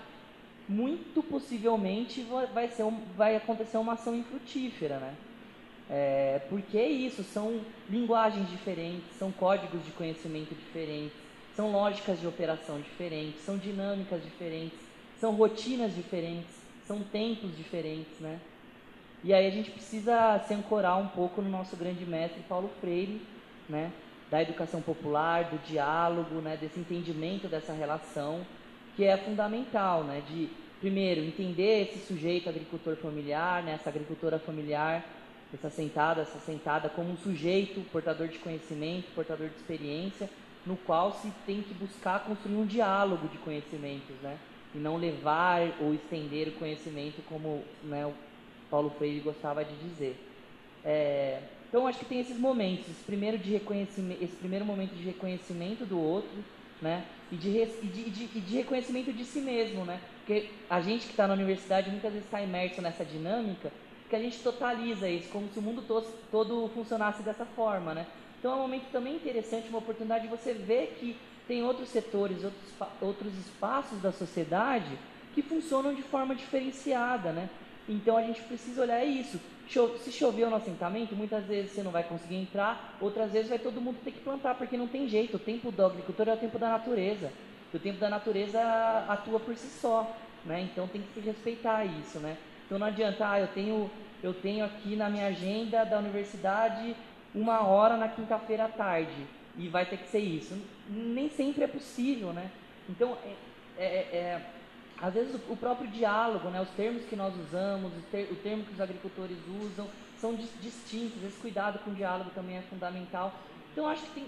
muito possivelmente vai, ser um, vai acontecer uma ação infrutífera, né? É, porque é isso, são linguagens diferentes, são códigos de conhecimento diferentes, são lógicas de operação diferentes, são dinâmicas diferentes, são rotinas diferentes, são tempos diferentes, né? E aí a gente precisa se ancorar um pouco no nosso grande mestre Paulo Freire, né? Da educação popular, do diálogo, né? Desse entendimento dessa relação que é fundamental, né? De primeiro entender esse sujeito agricultor familiar, né? Essa agricultora familiar, essa sentada, essa sentada como um sujeito portador de conhecimento, portador de experiência, no qual se tem que buscar construir um diálogo de conhecimentos, né? E não levar ou estender o conhecimento como né, Paulo Freire gostava de dizer. É, então acho que tem esses momentos, esse primeiro, de reconhecimento, esse primeiro momento de reconhecimento do outro, né? E de, e de, de, de reconhecimento de si mesmo, né? Porque a gente que está na universidade muitas vezes está imerso nessa dinâmica que a gente totaliza isso, como se o mundo todo, todo funcionasse dessa forma, né? Então é um momento também interessante, uma oportunidade de você ver que tem outros setores, outros, outros espaços da sociedade que funcionam de forma diferenciada, né? Então a gente precisa olhar isso. Se chover no assentamento, muitas vezes você não vai conseguir entrar, outras vezes vai todo mundo ter que plantar, porque não tem jeito. O tempo do agricultor é o tempo da natureza. O tempo da natureza atua por si só, né? Então tem que respeitar isso, né? Então não adianta, ah, eu tenho, eu tenho aqui na minha agenda da universidade uma hora na quinta-feira à tarde e vai ter que ser isso. Nem sempre é possível, né? Então, é, é, é às vezes o, próprio diálogo, né, os termos que nós usamos, o termo que os agricultores usam, são distintos. Esse cuidado com o diálogo também é fundamental. Então, acho que tem,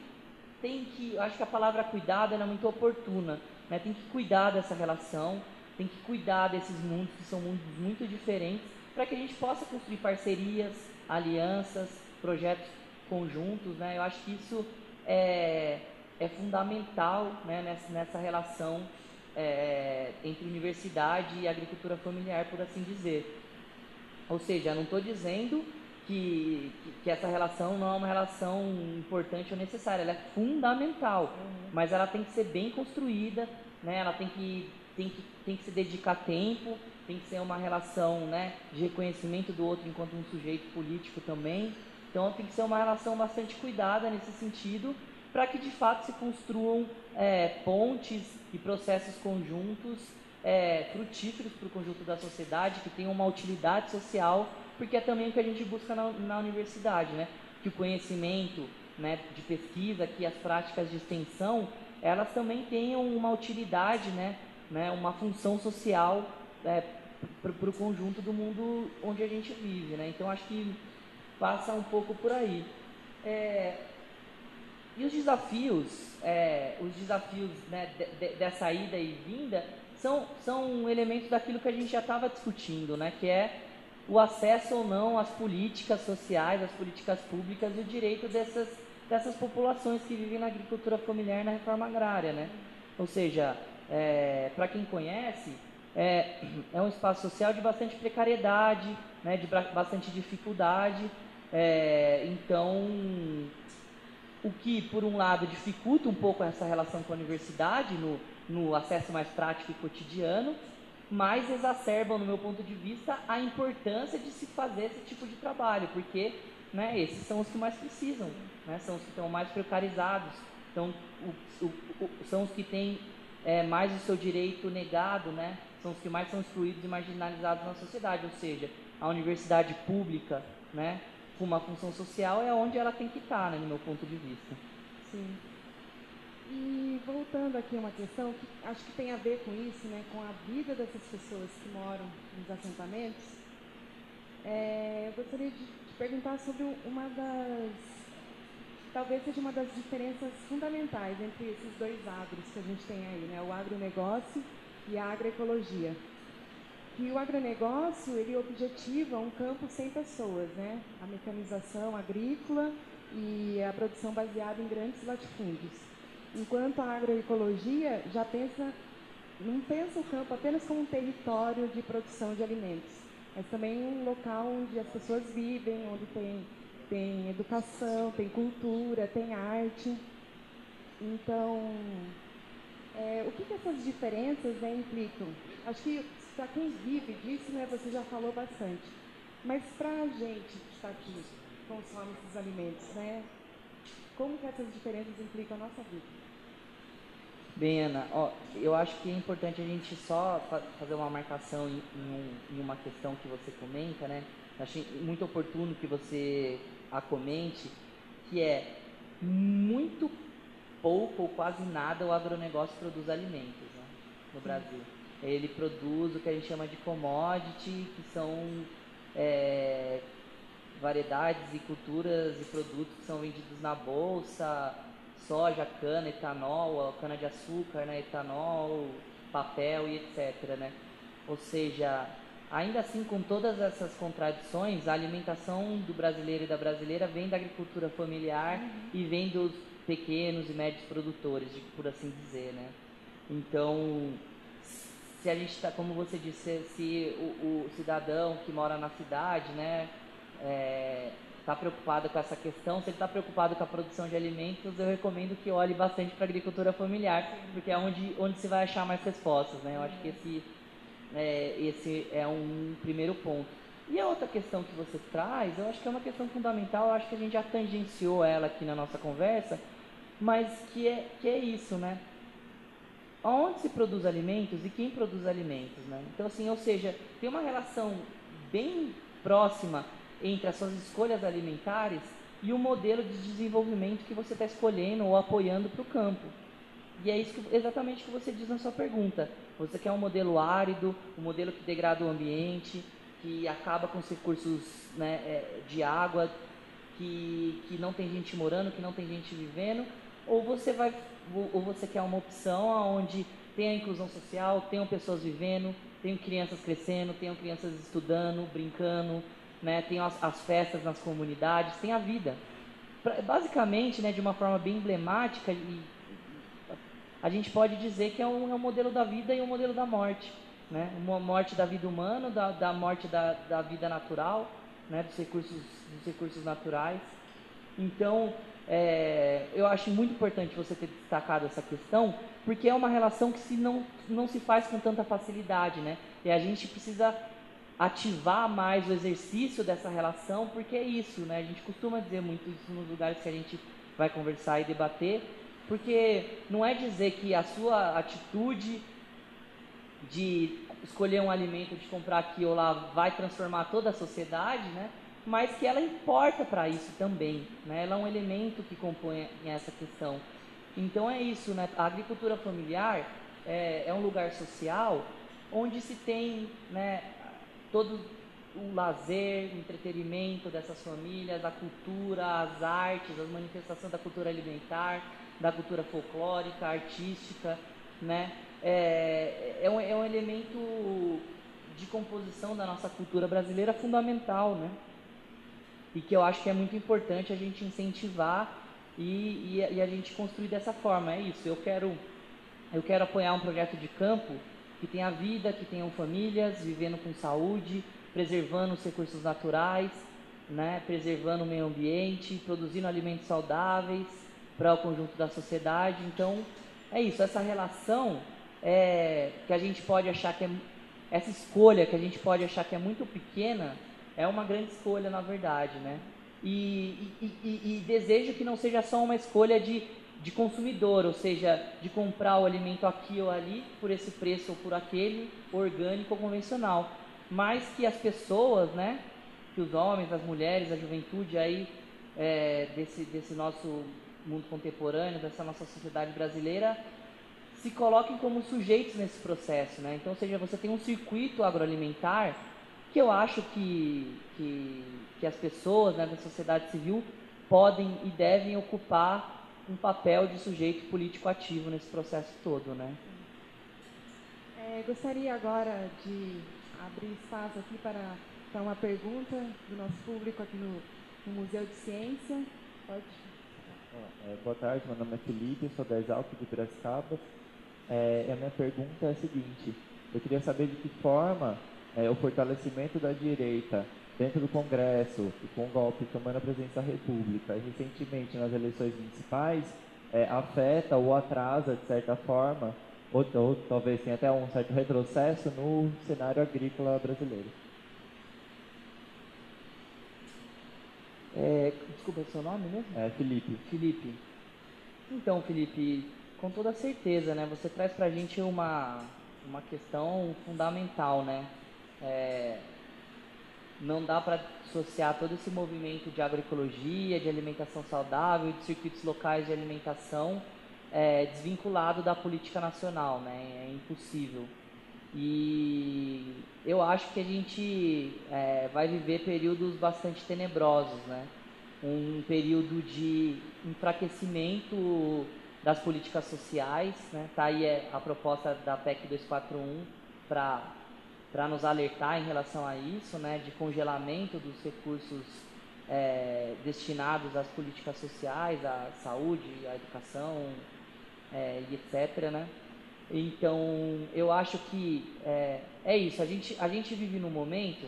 tem que, acho que a palavra cuidado é muito oportuna. Né? Tem que cuidar dessa relação, tem que cuidar desses mundos que são mundos muito diferentes, para que a gente possa construir parcerias, alianças, projetos conjuntos. Né? Eu acho que isso é, é fundamental né, nessa, nessa relação é, entre universidade e agricultura familiar, por assim dizer. Ou seja, não estou dizendo que, que, essa relação não é uma relação importante ou necessária, ela é fundamental, uhum. mas ela tem que ser bem construída, né? ela tem que, tem, que, tem que se dedicar tempo, tem que ser uma relação né, de reconhecimento do outro enquanto um sujeito político também. Então tem que ser uma relação bastante cuidada nesse sentido, para que de fato se construam é, pontes e processos conjuntos é, frutíferos para o conjunto da sociedade, que tenham uma utilidade social, porque é também o que a gente busca na, na universidade, né? que o conhecimento né, de pesquisa, que as práticas de extensão, elas também tenham uma utilidade, né, né, uma função social é, para o conjunto do mundo onde a gente vive. Né? Então, acho que passa um pouco por aí. É, e os desafios, é, os desafios né, de, de, dessa ida e vinda, são, são elementos daquilo que a gente já estava discutindo, né, que é o acesso ou não às políticas sociais, às políticas públicas e o direito dessas, dessas populações que vivem na agricultura familiar e na reforma agrária. Né? Ou seja, é, para quem conhece, é, é um espaço social de bastante precariedade, né, de bastante dificuldade. É, então, o que, por um lado, dificulta um pouco essa relação com a universidade, no, no acesso mais prático e cotidiano, mas exacerbam, no meu ponto de vista, a importância de se fazer esse tipo de trabalho, porque né, esses são os que mais precisam, né, são os que estão mais precarizados, então, o, o, o, são os que têm é, mais o seu direito negado, né, são os que mais são excluídos e marginalizados na sociedade, ou seja, a universidade pública, né, com uma função social é onde ela tem que estar, né, no meu ponto de vista. Sim. E voltando aqui a uma questão que acho que tem a ver com isso, né, com a vida dessas pessoas que moram nos assentamentos, é, eu gostaria de te perguntar sobre uma das, talvez seja uma das diferenças fundamentais entre esses dois agros que a gente tem aí, né, o agronegócio e a agroecologia que o agronegócio ele objetiva um campo sem pessoas, né? A mecanização agrícola e a produção baseada em grandes latifúndios. Enquanto a agroecologia já pensa, não pensa o campo apenas como um território de produção de alimentos, mas também um local onde as pessoas vivem, onde tem, tem educação, tem cultura, tem arte. Então, é, o que, que essas diferenças né, implicam? Acho que para quem vive disso, né, você já falou bastante. Mas para a gente que está aqui, consome esses alimentos, né, como que essas diferenças implicam a nossa vida? Bem, Ana, ó, eu acho que é importante a gente só fazer uma marcação em, em, em uma questão que você comenta, né? Achei muito oportuno que você a comente, que é muito pouco ou quase nada o agronegócio produz alimentos né, no Brasil. Ele produz o que a gente chama de commodity, que são é, variedades e culturas e produtos que são vendidos na bolsa, soja, cana, etanol, cana-de-açúcar, né, etanol, papel e etc. Né? Ou seja, ainda assim, com todas essas contradições, a alimentação do brasileiro e da brasileira vem da agricultura familiar uhum. e vem dos pequenos e médios produtores, por assim dizer, né? Então, se a gente está, como você disse, se o, o, cidadão que mora na cidade, né, está é, tá preocupado com essa questão, se ele está preocupado com a produção de alimentos, eu recomendo que olhe bastante para a agricultura familiar, porque é onde, onde se vai achar mais respostas, né? Eu acho que esse, é, esse é um primeiro ponto. E a outra questão que você traz, eu acho que é uma questão fundamental, eu acho que a gente já tangenciou ela aqui na nossa conversa, mas que é, que é isso, né? Onde se produz alimentos e quem produz alimentos, né? Então, assim, ou seja, tem uma relação bem próxima entre as suas escolhas alimentares e o modelo de desenvolvimento que você está escolhendo ou apoiando para o campo. E é isso que, exatamente que você diz na sua pergunta. Você quer um modelo árido, um modelo que degrada o ambiente, que acaba com os recursos né, é, de água, que, que não tem gente morando, que não tem gente vivendo, ou você vai ou você quer uma opção onde tem a inclusão social, tenham pessoas vivendo, tenham crianças crescendo, tenham crianças estudando, brincando, né, tenham as, as festas nas comunidades, tem a vida. Pra, basicamente, né, de uma forma bem emblemática, e, a gente pode dizer que é um, é um modelo da vida e um modelo da morte. Né? Uma morte da vida humana, da, da morte da, da vida natural, né, dos, recursos, dos recursos naturais. Então, é, eu acho muito importante você ter destacado essa questão, porque é uma relação que se não, não se faz com tanta facilidade, né? E a gente precisa ativar mais o exercício dessa relação, porque é isso, né? A gente costuma dizer muito isso nos lugares que a gente vai conversar e debater, porque não é dizer que a sua atitude de escolher um alimento, de comprar aqui ou lá, vai transformar toda a sociedade, né? Mas que ela importa para isso também, né? Ela é um elemento que compõe essa questão. Então é isso, né? A agricultura familiar é, é um lugar social onde se tem, né, todo o lazer, o entretenimento dessas famílias, a cultura, as artes, as manifestações da cultura alimentar, da cultura folclórica, artística, né? É, é, um, é um elemento de composição da nossa cultura brasileira fundamental, né? E que eu acho que é muito importante a gente incentivar e, e, e, a gente construir dessa forma. É isso, eu quero, eu quero apoiar um projeto de campo que tenha vida, que tenham famílias vivendo com saúde, preservando os recursos naturais, né, preservando o meio ambiente, produzindo alimentos saudáveis para o conjunto da sociedade. Então, é isso, essa relação é, que a gente pode achar que é, essa escolha que a gente pode achar que é muito pequena, é uma grande escolha, na verdade, né? E, e, e, e, desejo que não seja só uma escolha de, de consumidor, ou seja, de comprar o alimento aqui ou ali, por esse preço ou por aquele, orgânico ou convencional, mas que as pessoas, né, que os homens, as mulheres, a juventude aí é, desse, desse nosso mundo contemporâneo, dessa nossa sociedade brasileira, se coloquem como sujeitos nesse processo, né? Então, ou seja, você tem um circuito agroalimentar que eu acho que, que, que as pessoas né, da sociedade civil podem e devem ocupar um papel de sujeito político ativo nesse processo todo, né? É, gostaria agora de abrir espaço aqui para, para uma pergunta do nosso público aqui no, no Museu de Ciência. Pode. É, boa tarde, meu nome é Felipe, sou da Exalc de Piracicaba. É, a minha pergunta é a seguinte, eu queria saber de que forma é, o fortalecimento da direita dentro do Congresso e com o golpe tomando a presidência da República e recentemente nas eleições municipais é, afeta ou atrasa, de certa forma, ou, ou talvez tenha até um certo retrocesso no cenário agrícola brasileiro. É, desculpa, seu nome mesmo? É, Felipe. Felipe. Então, Felipe, com toda certeza, né? Você traz para a gente uma, uma questão fundamental, né? É, não dá para associar todo esse movimento de agroecologia, de alimentação saudável, de circuitos locais de alimentação é, desvinculado da política nacional, né? É impossível. E eu acho que a gente é, vai viver períodos bastante tenebrosos, né? Um período de enfraquecimento das políticas sociais, né? Tá aí é, a proposta da PEC 241 para para nos alertar em relação a isso, né? De congelamento dos recursos é, destinados às políticas sociais, à saúde, à educação, é, etc, né? Então, eu acho que é, é isso. A gente, a gente vive num momento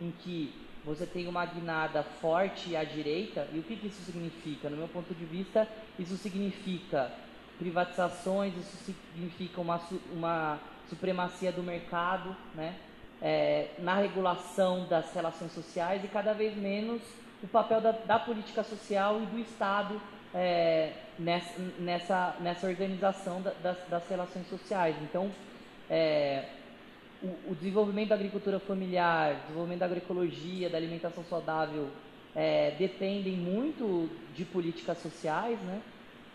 em que você tem uma guinada forte à direita, e o que, que isso significa? No meu ponto de vista, isso significa privatizações, isso significa uma, uma supremacia do mercado, né? É, na regulação das relações sociais e cada vez menos o papel da, da política social e do Estado é, nessa, nessa, nessa organização da, das, das, relações sociais. Então, é, o, o, desenvolvimento da agricultura familiar, desenvolvimento da agroecologia, da alimentação saudável, é, dependem muito de políticas sociais, né?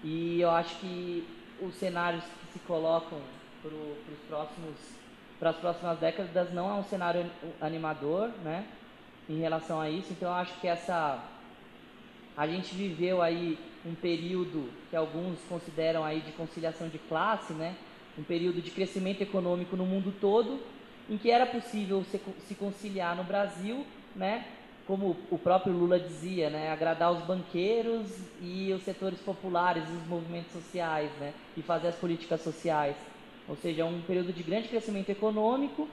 E eu acho que os cenários que se colocam para as próximas décadas não é um cenário animador, né? Em relação a isso, então eu acho que essa a gente viveu aí um período que alguns consideram aí de conciliação de classe, né? Um período de crescimento econômico no mundo todo, em que era possível se conciliar no Brasil, né? Como o próprio Lula dizia, né? Agradar os banqueiros e os setores populares, os movimentos sociais, né? E fazer as políticas sociais. Ou seja, um período de grande crescimento econômico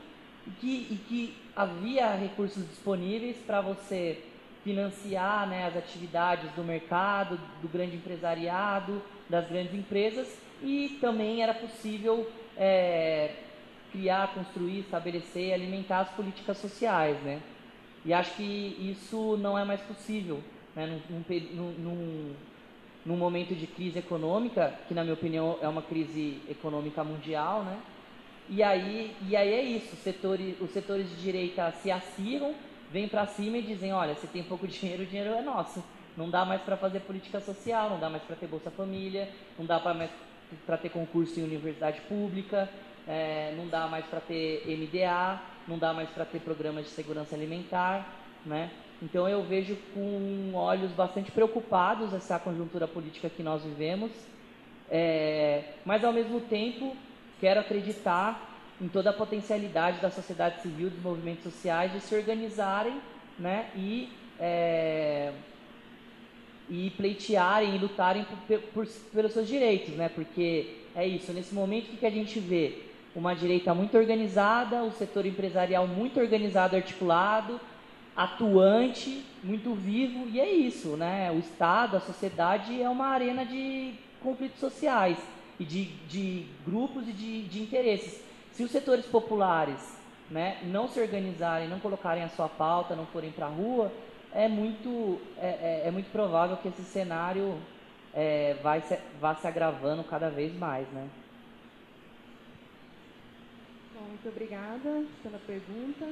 e que, e que havia recursos disponíveis para você financiar né, as atividades do mercado, do grande empresariado, das grandes empresas e também era possível é, criar, construir, estabelecer, alimentar as políticas sociais, né? E acho que isso não é mais possível, né? Num, num, num, num momento de crise econômica, que na minha opinião é uma crise econômica mundial, né? E aí, e aí é isso, os setores, os setores de direita se acirram, vêm para cima e dizem, olha, se tem pouco dinheiro, o dinheiro é nosso. Não dá mais para fazer política social, não dá mais para ter Bolsa Família, não dá para ter concurso em universidade pública, é, não dá mais para ter MDA, não dá mais para ter programas de segurança alimentar, né? Então eu vejo com olhos bastante preocupados essa conjuntura política que nós vivemos, é, mas ao mesmo tempo quero acreditar em toda a potencialidade da sociedade civil, dos movimentos sociais, de se organizarem né, e, é, e pleitearem e lutarem por, por, pelos seus direitos, né, porque é isso, nesse momento que a gente vê? Uma direita muito organizada, o setor empresarial muito organizado, articulado, atuante, muito vivo, e é isso, né? O Estado, a sociedade é uma arena de conflitos sociais e de, de grupos e de, de interesses. Se os setores populares né, não se organizarem, não colocarem a sua pauta, não forem para a rua, é muito, é, é, é, muito provável que esse cenário é, vai se, vá se agravando cada vez mais. Né? Bom, muito obrigada pela pergunta.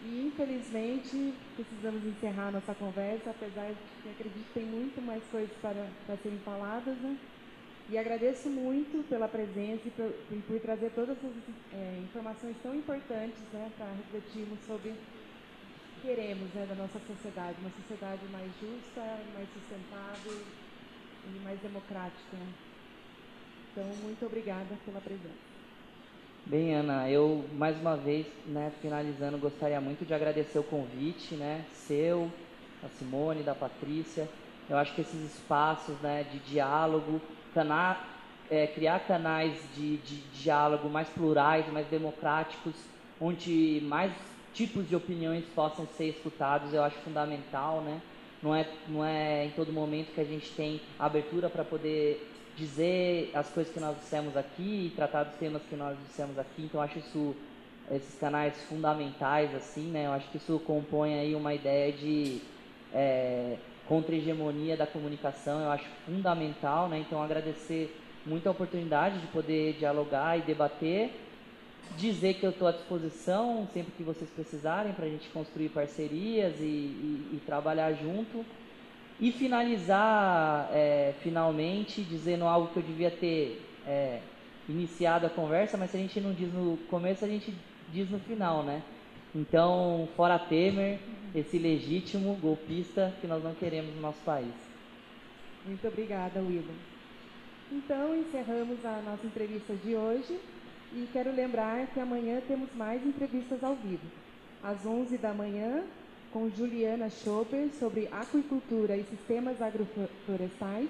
E infelizmente precisamos encerrar nossa conversa, apesar de que acredito que tem muito mais coisas para, para serem faladas. Né? E agradeço muito pela presença e por, por trazer todas essas é, informações tão importantes né, para refletirmos sobre o que queremos né, da nossa sociedade, uma sociedade mais justa, mais sustentável e mais democrática. Então, muito obrigada pela presença. Bem, Ana, eu mais uma vez, né, finalizando, gostaria muito de agradecer o convite, né, seu, da Simone, da Patrícia. Eu acho que esses espaços, né, de diálogo cana é, criar canais de, de, diálogo mais plurais, mais democráticos, onde mais tipos de opiniões possam ser escutados, eu acho fundamental, né? Não é, não é em todo momento que a gente tem abertura para poder dizer as coisas que nós dissemos aqui, tratar dos temas que nós dissemos aqui. Então, acho isso esses canais fundamentais assim, né? Eu acho que isso compõe aí uma ideia de é, contra-hegemonia da comunicação. Eu acho fundamental, né? Então, agradecer muito a oportunidade de poder dialogar e debater dizer que eu estou à disposição sempre que vocês precisarem para a gente construir parcerias e, e, e, trabalhar junto. E finalizar, é, finalmente, dizendo algo que eu devia ter é, iniciado a conversa, mas se a gente não diz no começo, a gente diz no final, né? Então, fora Temer, esse legítimo golpista que nós não queremos no nosso país. Muito obrigada, William. Então, encerramos a nossa entrevista de hoje. E quero lembrar que amanhã temos mais entrevistas ao vivo. Às 11 da manhã, com Juliana Schoper sobre aquicultura e sistemas agroflorestais.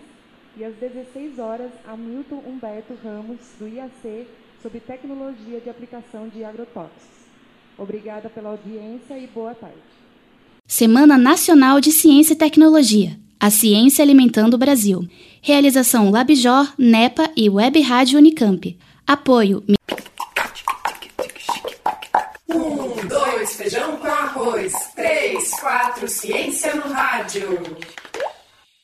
E às 16 horas, Hamilton Humberto Ramos, do IAC, sobre tecnologia de aplicação de agrotóxicos. Obrigada pela audiência e boa tarde. Semana Nacional de Ciência e Tecnologia. A Ciência Alimentando o Brasil. Realização Labjor, NEPA e Web Rádio Unicamp. Apoio. Um, dois, feijão com arroz. Três, quatro, ciência no rádio.